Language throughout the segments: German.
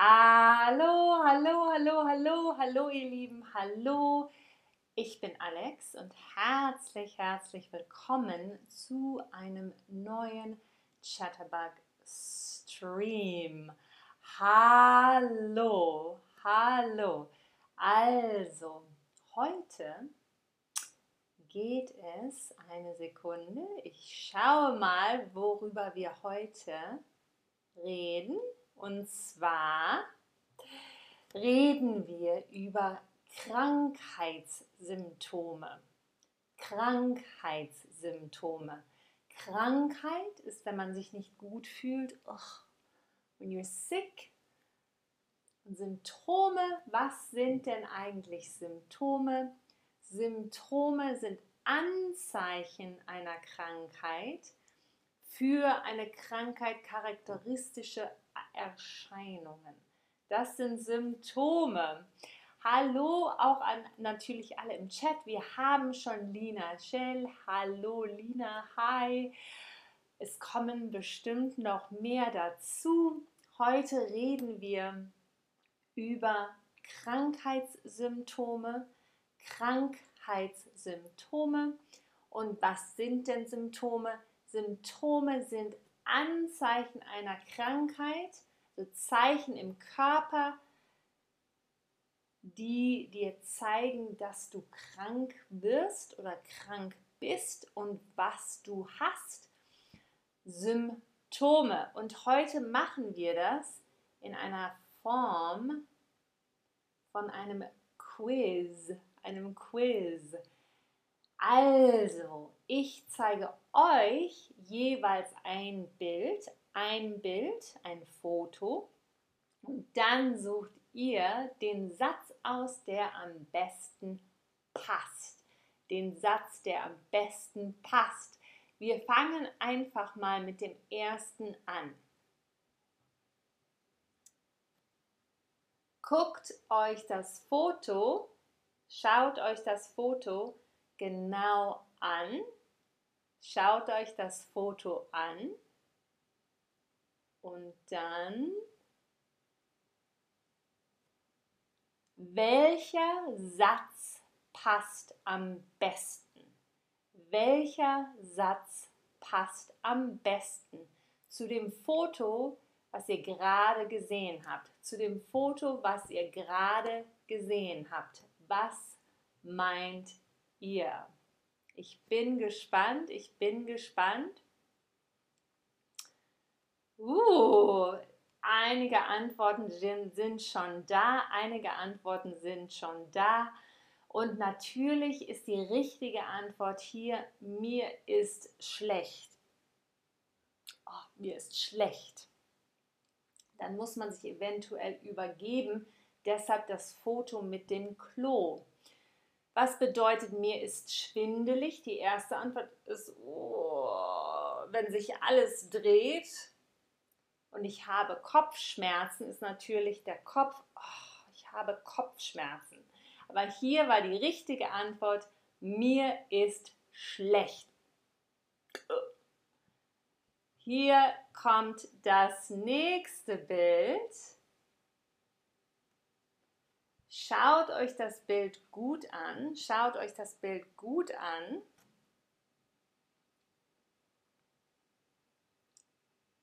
Hallo, hallo, hallo, hallo, hallo, ihr Lieben, hallo. Ich bin Alex und herzlich, herzlich willkommen zu einem neuen Chatterbug Stream. Hallo, hallo. Also, heute geht es eine Sekunde. Ich schaue mal, worüber wir heute reden. Und zwar reden wir über Krankheitssymptome. Krankheitssymptome. Krankheit ist, wenn man sich nicht gut fühlt. Oh, when you're sick. Und Symptome, was sind denn eigentlich Symptome? Symptome sind Anzeichen einer Krankheit für eine Krankheit charakteristische Erscheinungen. Das sind Symptome. Hallo auch an natürlich alle im Chat. Wir haben schon Lina Shell. Hallo Lina, hi. Es kommen bestimmt noch mehr dazu. Heute reden wir über Krankheitssymptome. Krankheitssymptome. Und was sind denn Symptome? Symptome sind Anzeichen einer Krankheit, so Zeichen im Körper, die dir zeigen, dass du krank wirst oder krank bist und was du hast. Symptome. Und heute machen wir das in einer Form von einem Quiz, einem Quiz. Also, ich zeige euch jeweils ein Bild, ein Bild, ein Foto und dann sucht ihr den Satz aus, der am besten passt. Den Satz, der am besten passt. Wir fangen einfach mal mit dem ersten an. Guckt euch das Foto, schaut euch das Foto genau an. Schaut euch das Foto an und dann welcher Satz passt am besten? Welcher Satz passt am besten zu dem Foto, was ihr gerade gesehen habt? Zu dem Foto, was ihr gerade gesehen habt. Was meint ihr? Ich bin gespannt, ich bin gespannt. Uh, einige Antworten sind, schon da, einige Antworten sind schon da. Und natürlich ist die richtige Antwort hier, mir ist schlecht. Oh, mir ist schlecht. Dann muss man sich eventuell übergeben. Deshalb das Foto mit dem Klo. Was bedeutet mir ist schwindelig? Die erste Antwort ist, oh, wenn sich alles dreht und ich habe Kopfschmerzen, ist natürlich der Kopf, oh, ich habe Kopfschmerzen. Aber hier war die richtige Antwort, mir ist schlecht. Hier kommt das nächste Bild. Schaut euch das Bild gut an. Schaut euch das Bild gut an.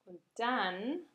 Und dann